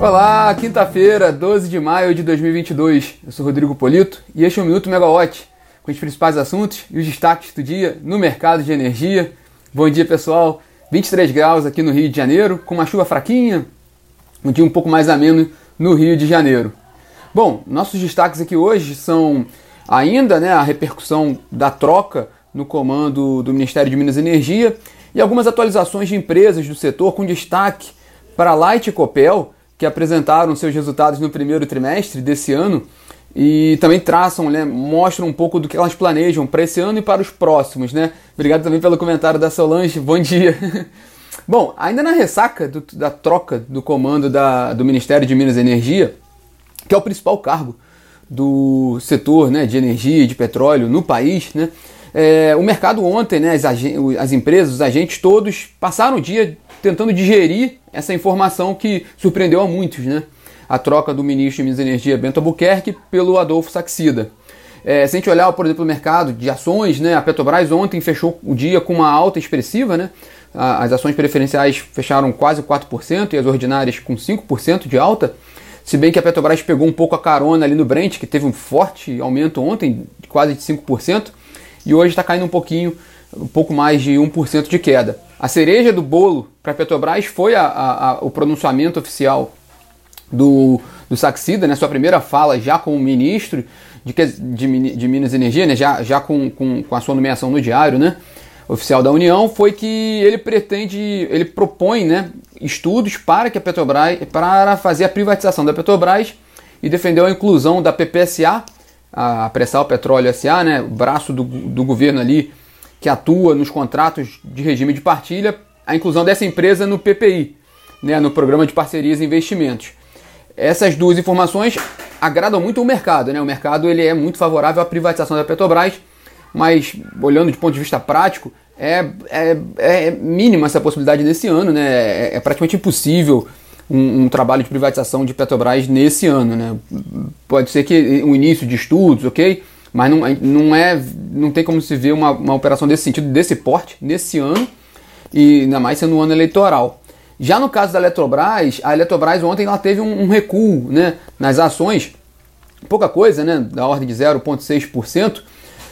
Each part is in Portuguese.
Olá, quinta-feira, 12 de maio de 2022. Eu sou Rodrigo Polito e este é o Minuto Megawatt, com os principais assuntos e os destaques do dia no mercado de energia. Bom dia, pessoal. 23 graus aqui no Rio de Janeiro, com uma chuva fraquinha, um dia um pouco mais ameno no Rio de Janeiro. Bom, nossos destaques aqui hoje são ainda né, a repercussão da troca no comando do Ministério de Minas e Energia e algumas atualizações de empresas do setor com destaque para a Light Copel, que apresentaram seus resultados no primeiro trimestre desse ano e também traçam, né, mostram um pouco do que elas planejam para esse ano e para os próximos. Né? Obrigado também pelo comentário da Solange, bom dia. Bom, ainda na ressaca do, da troca do comando da, do Ministério de Minas e Energia, que é o principal cargo do setor né, de energia e de petróleo no país, né, é, o mercado ontem, né, as, as empresas, os agentes todos passaram o dia tentando digerir essa informação que surpreendeu a muitos, né? A troca do ministro de Minas e Energia Bento Albuquerque pelo Adolfo Saxida. É, se a gente olhar, por exemplo, o mercado de ações, né, a Petrobras ontem fechou o dia com uma alta expressiva, né? As ações preferenciais fecharam quase 4% e as ordinárias com 5% de alta. Se bem que a Petrobras pegou um pouco a carona ali no Brent, que teve um forte aumento ontem, quase de 5%, e hoje está caindo um pouquinho, um pouco mais de 1% de queda. A cereja do bolo para a Petrobras foi a, a, a, o pronunciamento oficial do, do Saxida, né, sua primeira fala já como ministro de, de, de Minas e Energia, né, já, já com, com, com a sua nomeação no diário, né, oficial da União, foi que ele pretende, ele propõe né, estudos para que a Petrobras, para fazer a privatização da Petrobras e defendeu a inclusão da PPSA, a Pressal Petróleo SA, né, o braço do, do governo ali que atua nos contratos de regime de partilha, a inclusão dessa empresa no PPI, né, no Programa de Parcerias e Investimentos. Essas duas informações agradam muito o mercado, né? O mercado ele é muito favorável à privatização da Petrobras, mas olhando de ponto de vista prático, é, é, é mínima essa possibilidade nesse ano, né? É, é praticamente impossível um, um, trabalho de privatização de Petrobras nesse ano, né? Pode ser que o início de estudos, ok? Mas não, não, é, não tem como se ver uma, uma operação desse sentido, desse porte, nesse ano, e ainda mais sendo um ano eleitoral. Já no caso da Eletrobras, a Eletrobras ontem ela teve um, um recuo né, nas ações, pouca coisa, né, da ordem de 0,6%.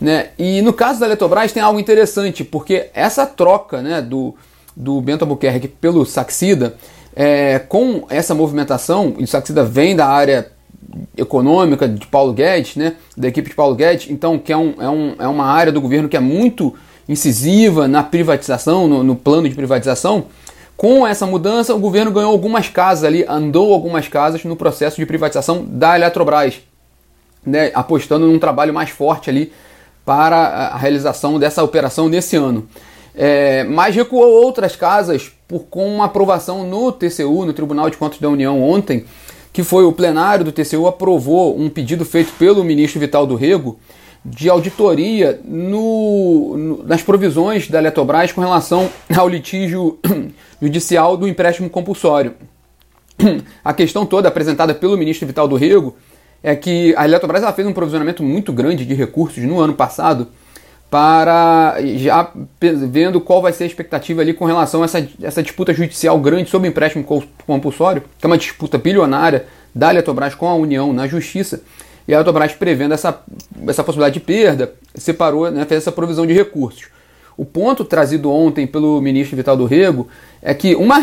Né, e no caso da Eletrobras tem algo interessante, porque essa troca né, do, do Bento Albuquerque pelo Saxida, é, com essa movimentação, e o Saxida vem da área econômica de Paulo Guedes, né, da equipe de Paulo Guedes, então que é, um, é, um, é uma área do governo que é muito incisiva na privatização, no, no plano de privatização, com essa mudança, o governo ganhou algumas casas ali, andou algumas casas no processo de privatização da Eletrobras, né, apostando num trabalho mais forte ali para a realização dessa operação nesse ano. É, mas recuou outras casas por com uma aprovação no TCU, no Tribunal de Contas da União ontem, que foi o plenário do TCU aprovou um pedido feito pelo ministro Vital do Rego de auditoria no, no, nas provisões da Eletrobras com relação ao litígio judicial do empréstimo compulsório. A questão toda apresentada pelo ministro Vital do Rego é que a Eletrobras fez um provisionamento muito grande de recursos no ano passado para já vendo qual vai ser a expectativa ali com relação a essa, essa disputa judicial grande sobre empréstimo compulsório, que é uma disputa bilionária da Eletrobras com a União na Justiça. E a Eletrobras, prevendo essa, essa possibilidade de perda, separou, né, fez essa provisão de recursos. O ponto trazido ontem pelo ministro Vital do Rego é que uma,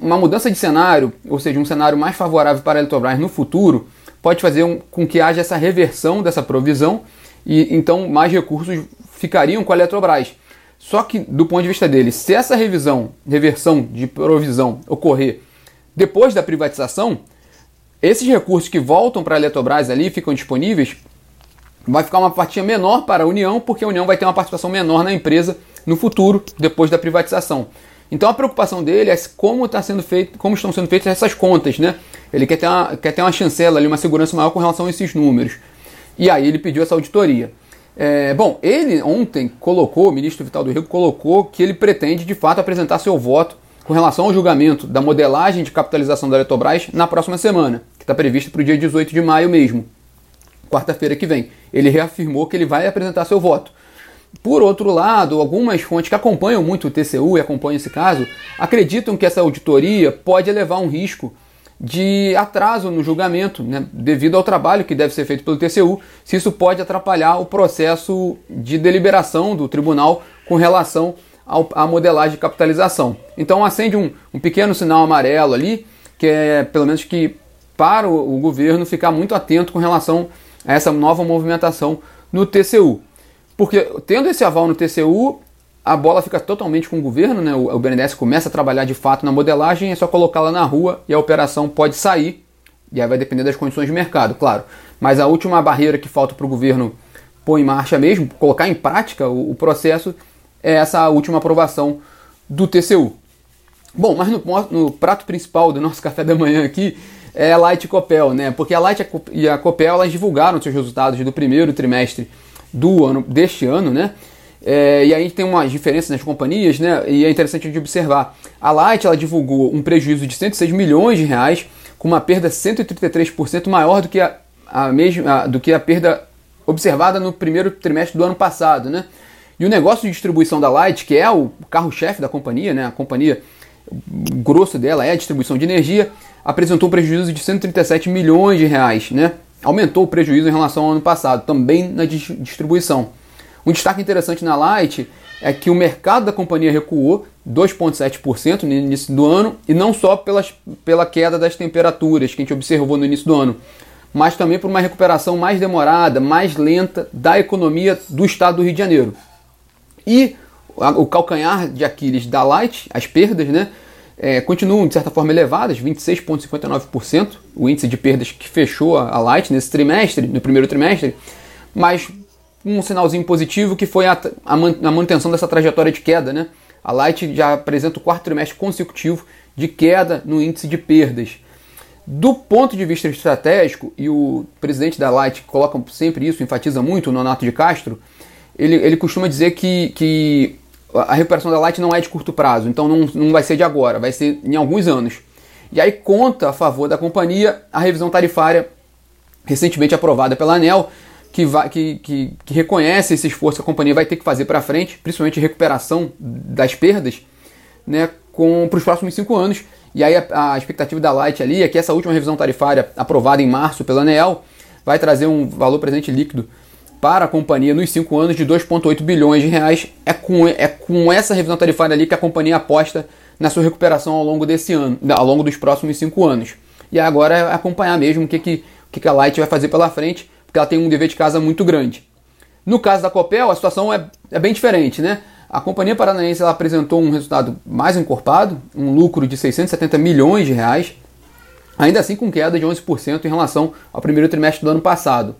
uma, mudança de cenário, ou seja, um cenário mais favorável para a Eletrobras no futuro, pode fazer um, com que haja essa reversão dessa provisão e então mais recursos ficariam com a Eletrobras. Só que, do ponto de vista dele, se essa revisão, reversão de provisão ocorrer depois da privatização, esses recursos que voltam para a Eletrobras ali ficam disponíveis, vai ficar uma fatia menor para a União, porque a União vai ter uma participação menor na empresa no futuro, depois da privatização. Então a preocupação dele é como, tá sendo feito, como estão sendo feitas essas contas, né? Ele quer ter, uma, quer ter uma chancela ali, uma segurança maior com relação a esses números. E aí ele pediu essa auditoria. É, bom, ele ontem colocou, o ministro Vital do Rio colocou que ele pretende de fato apresentar seu voto com relação ao julgamento da modelagem de capitalização da Eletrobras na próxima semana, que está prevista para o dia 18 de maio mesmo, quarta-feira que vem. Ele reafirmou que ele vai apresentar seu voto. Por outro lado, algumas fontes que acompanham muito o TCU e acompanham esse caso acreditam que essa auditoria pode levar um risco de atraso no julgamento, né, devido ao trabalho que deve ser feito pelo TCU, se isso pode atrapalhar o processo de deliberação do tribunal com relação ao, à modelagem de capitalização. Então acende um, um, pequeno sinal amarelo ali, que é pelo menos que para o, o governo ficar muito atento com relação a essa nova movimentação no TCU. Porque tendo esse aval no TCU, a bola fica totalmente com o governo, né? o, BNDES começa a trabalhar de fato na modelagem, é só colocá-la na rua e a operação pode sair, e aí vai depender das condições de mercado, claro. Mas a última barreira que falta para o governo pôr em marcha mesmo, colocar em prática o, o, processo, é essa última aprovação do TCU. Bom, mas no, no prato principal do nosso café da manhã aqui é a Light e Copel, né? Porque a Light e a Copel elas divulgaram seus resultados do primeiro trimestre do ano deste ano, né? É, e aí tem umas diferenças nas companhias, né? E é interessante de observar. A Light ela divulgou um prejuízo de 106 milhões de reais, com uma perda 133% maior do que a, a mesma, do que a perda observada no primeiro trimestre do ano passado, né? E o negócio de distribuição da Light, que é o carro-chefe da companhia, né? A companhia grosso dela é a distribuição de energia, apresentou um prejuízo de 137 milhões de reais, né? Aumentou o prejuízo em relação ao ano passado, também na distribuição. Um destaque interessante na Light é que o mercado da companhia recuou 2,7% no início do ano, e não só pelas, pela queda das temperaturas que a gente observou no início do ano, mas também por uma recuperação mais demorada, mais lenta da economia do estado do Rio de Janeiro. E o calcanhar de Aquiles da Light, as perdas, né, é, continuam de certa forma elevadas, 26,59%, o índice de perdas que fechou a Light nesse trimestre, no primeiro trimestre, mas um sinalzinho positivo que foi a, a, a manutenção dessa trajetória de queda. Né? A Light já apresenta o quarto trimestre consecutivo de queda no índice de perdas. Do ponto de vista estratégico, e o presidente da Light coloca sempre isso, enfatiza muito, o Nonato de Castro, ele, ele costuma dizer que, que a recuperação da Light não é de curto prazo, então não, não vai ser de agora, vai ser em alguns anos. E aí conta a favor da companhia a revisão tarifária recentemente aprovada pela ANEL, que, vai, que, que, que reconhece esse esforço que a companhia vai ter que fazer para frente, principalmente recuperação das perdas, né, para os próximos cinco anos. E aí a, a, expectativa da Light ali é que essa última revisão tarifária aprovada em março pela ANEEL vai trazer um valor presente líquido para a companhia nos cinco anos de 2,8 bilhões de reais. É com, é com essa revisão tarifária ali que a companhia aposta na sua recuperação ao longo desse ano, ao longo dos próximos cinco anos. E agora é acompanhar mesmo o que, que, o que a Light vai fazer pela frente porque ela tem um dever de casa muito grande. No caso da Copel, a situação é, é bem diferente, né? A Companhia Paranaense ela apresentou um resultado mais encorpado, um lucro de 670 milhões de reais, ainda assim com queda de 11% em relação ao primeiro trimestre do ano passado.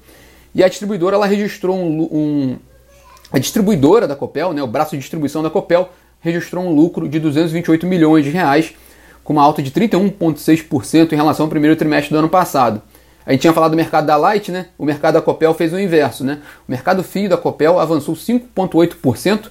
E a distribuidora ela registrou um, um a distribuidora da Copel, né, o braço de distribuição da Copel, registrou um lucro de 228 milhões de reais, com uma alta de 31,6% em relação ao primeiro trimestre do ano passado. A gente tinha falado do mercado da Light, né? O mercado da Copel fez o inverso, né? O mercado fio da Copel avançou 5,8%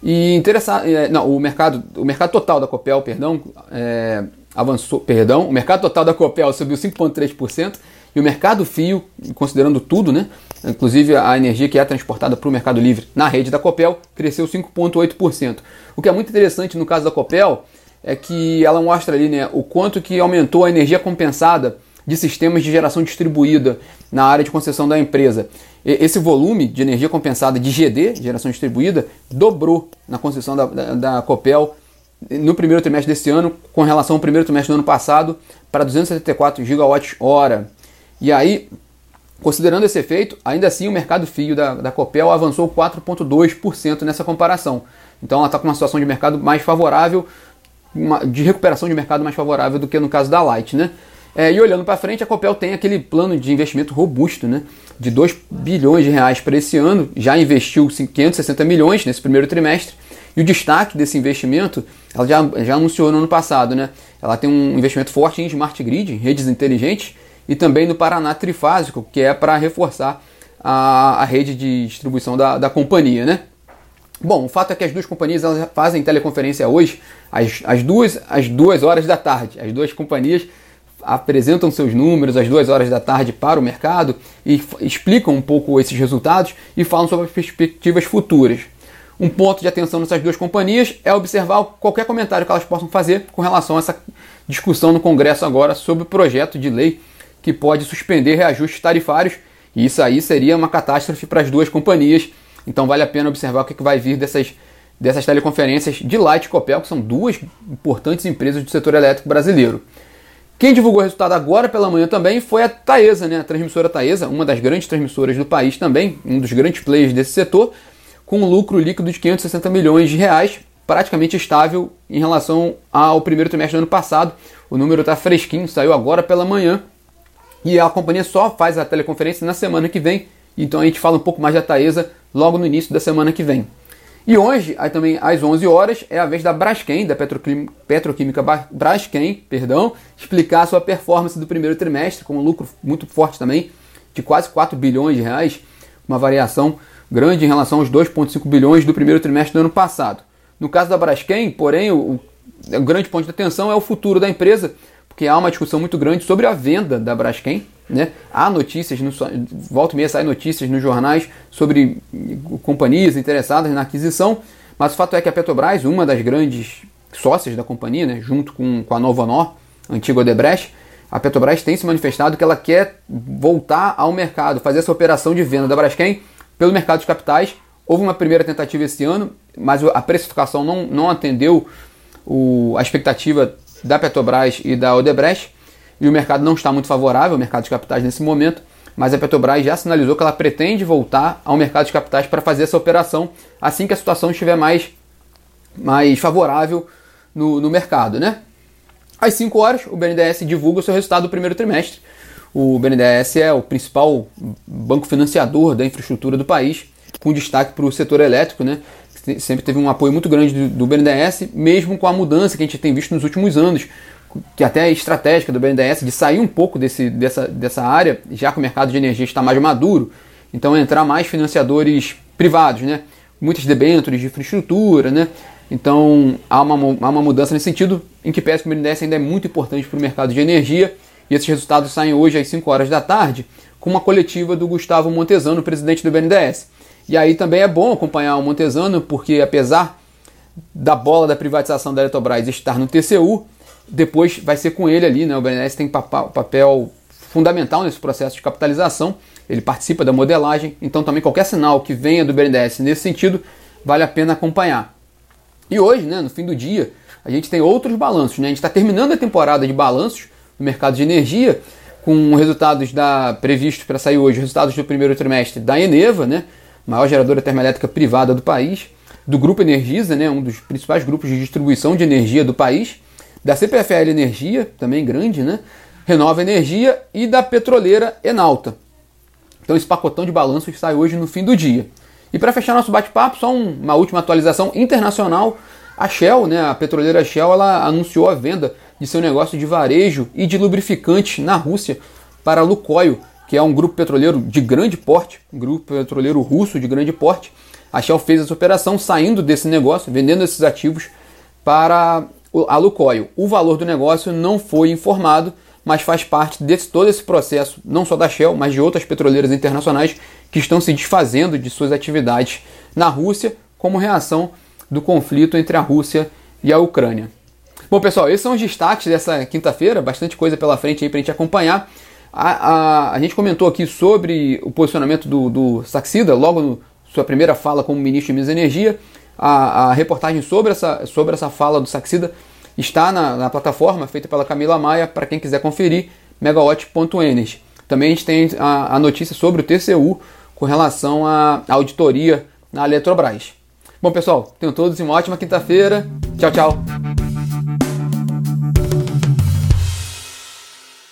e interessado, é, não, o mercado, o mercado total da Copel, perdão, é, avançou, perdão, o mercado total da Copel subiu 5,3% e o mercado fio, considerando tudo, né? Inclusive a energia que é transportada para o Mercado Livre na rede da Copel, cresceu 5,8%. O que é muito interessante no caso da Copel é que ela mostra ali, né, o quanto que aumentou a energia compensada de sistemas de geração distribuída na área de concessão da empresa. Esse volume de energia compensada de GD, geração distribuída, dobrou na concessão da, da, da Copel no primeiro trimestre desse ano, com relação ao primeiro trimestre do ano passado, para 274 gigawatts-hora. E aí, considerando esse efeito, ainda assim o mercado fio da, da Copel avançou 4,2% nessa comparação. Então ela está com uma situação de mercado mais favorável, uma, de recuperação de mercado mais favorável do que no caso da Light. Né? É, e olhando para frente, a Copel tem aquele plano de investimento robusto, né, de 2 bilhões de reais para esse ano, já investiu 560 milhões nesse primeiro trimestre, e o destaque desse investimento, ela já, já anunciou no ano passado, né, ela tem um investimento forte em smart grid, em redes inteligentes, e também no Paraná Trifásico, que é para reforçar a, a rede de distribuição da, da companhia, né. Bom, o fato é que as duas companhias fazem teleconferência hoje às, às, duas, às duas horas da tarde. As duas companhias apresentam seus números às duas horas da tarde para o mercado e explicam um pouco esses resultados e falam sobre as perspectivas futuras. Um ponto de atenção nessas duas companhias é observar qualquer comentário que elas possam fazer com relação a essa discussão no Congresso agora sobre o projeto de lei que pode suspender reajustes tarifários, e isso aí seria uma catástrofe para as duas companhias. Então vale a pena observar o que vai vir dessas, dessas teleconferências de Light e Copel, que são duas importantes empresas do setor elétrico brasileiro. Quem divulgou o resultado agora pela manhã também foi a Taesa, né? a transmissora Taesa, uma das grandes transmissoras do país também, um dos grandes players desse setor, com um lucro líquido de 560 milhões de reais, praticamente estável em relação ao primeiro trimestre do ano passado. O número está fresquinho, saiu agora pela manhã. E a companhia só faz a teleconferência na semana que vem. Então a gente fala um pouco mais da Taesa logo no início da semana que vem. E hoje, aí também às 11 horas, é a vez da Braskem, da Petroquímica Braskem, perdão, explicar a sua performance do primeiro trimestre, com um lucro muito forte também, de quase 4 bilhões de reais, uma variação grande em relação aos 2,5 bilhões do primeiro trimestre do ano passado. No caso da Braskem, porém, o, o grande ponto de atenção é o futuro da empresa, porque há uma discussão muito grande sobre a venda da Braskem. Né? Há notícias, no, volta e meia saem notícias nos jornais sobre companhias interessadas na aquisição, mas o fato é que a Petrobras, uma das grandes sócias da companhia, né, junto com, com a Nova Honor, antiga Odebrecht, a Petrobras tem se manifestado que ela quer voltar ao mercado, fazer essa operação de venda da Braskem pelo mercado de capitais. Houve uma primeira tentativa esse ano, mas a precificação não, não atendeu o, a expectativa da Petrobras e da Odebrecht, e o mercado não está muito favorável, o mercado de capitais nesse momento, mas a Petrobras já sinalizou que ela pretende voltar ao mercado de capitais para fazer essa operação assim que a situação estiver mais, mais favorável no, no mercado. Né? Às 5 horas, o BNDES divulga o seu resultado do primeiro trimestre. O BNDES é o principal banco financiador da infraestrutura do país, com destaque para o setor elétrico, né? sempre teve um apoio muito grande do, do BNDES, mesmo com a mudança que a gente tem visto nos últimos anos, que até estratégica do BNDES de sair um pouco desse, dessa, dessa área, já que o mercado de energia está mais maduro, então entrar mais financiadores privados, né? muitas debêntures de infraestrutura, né? então há uma, há uma mudança nesse sentido, em que parece que o BNDES ainda é muito importante para o mercado de energia, e esses resultados saem hoje às 5 horas da tarde, com uma coletiva do Gustavo Montesano, presidente do BNDES. E aí também é bom acompanhar o Montesano, porque apesar da bola da privatização da Eletrobras estar no TCU, depois vai ser com ele ali, né? O BNDES tem papel fundamental nesse processo de capitalização, ele participa da modelagem, então também qualquer sinal que venha do BNDES nesse sentido vale a pena acompanhar. E hoje, né, no fim do dia, a gente tem outros balanços, né? A gente está terminando a temporada de balanços no mercado de energia, com resultados da previsto para sair hoje, resultados do primeiro trimestre da Eneva, né? maior geradora termoelétrica privada do país, do Grupo Energisa, né, um dos principais grupos de distribuição de energia do país, da CPFL Energia, também grande, né, Renova Energia e da petroleira Enalta. Então esse pacotão de balanços sai hoje no fim do dia. E para fechar nosso bate-papo, só uma última atualização internacional. A Shell, né, a petroleira Shell, ela anunciou a venda de seu negócio de varejo e de lubrificantes na Rússia para a Lukoil, que é um grupo petroleiro de grande porte, um grupo petroleiro russo de grande porte. A Shell fez essa operação saindo desse negócio, vendendo esses ativos para a Lukoil. O valor do negócio não foi informado, mas faz parte de todo esse processo, não só da Shell, mas de outras petroleiras internacionais que estão se desfazendo de suas atividades na Rússia como reação do conflito entre a Rússia e a Ucrânia. Bom, pessoal, esses são os destaques dessa quinta-feira, bastante coisa pela frente aí para a gente acompanhar. A, a, a, gente comentou aqui sobre o posicionamento do, do Saxida, logo no sua primeira fala como ministro de Minas e Energia. A, a, reportagem sobre essa, sobre essa fala do Saxida está na, na plataforma feita pela Camila Maia, para quem quiser conferir, megawatt.energy. Também a gente tem a, a notícia sobre o TCU com relação à auditoria na Eletrobras. Bom, pessoal, tenham todos uma ótima quinta-feira. Tchau, tchau.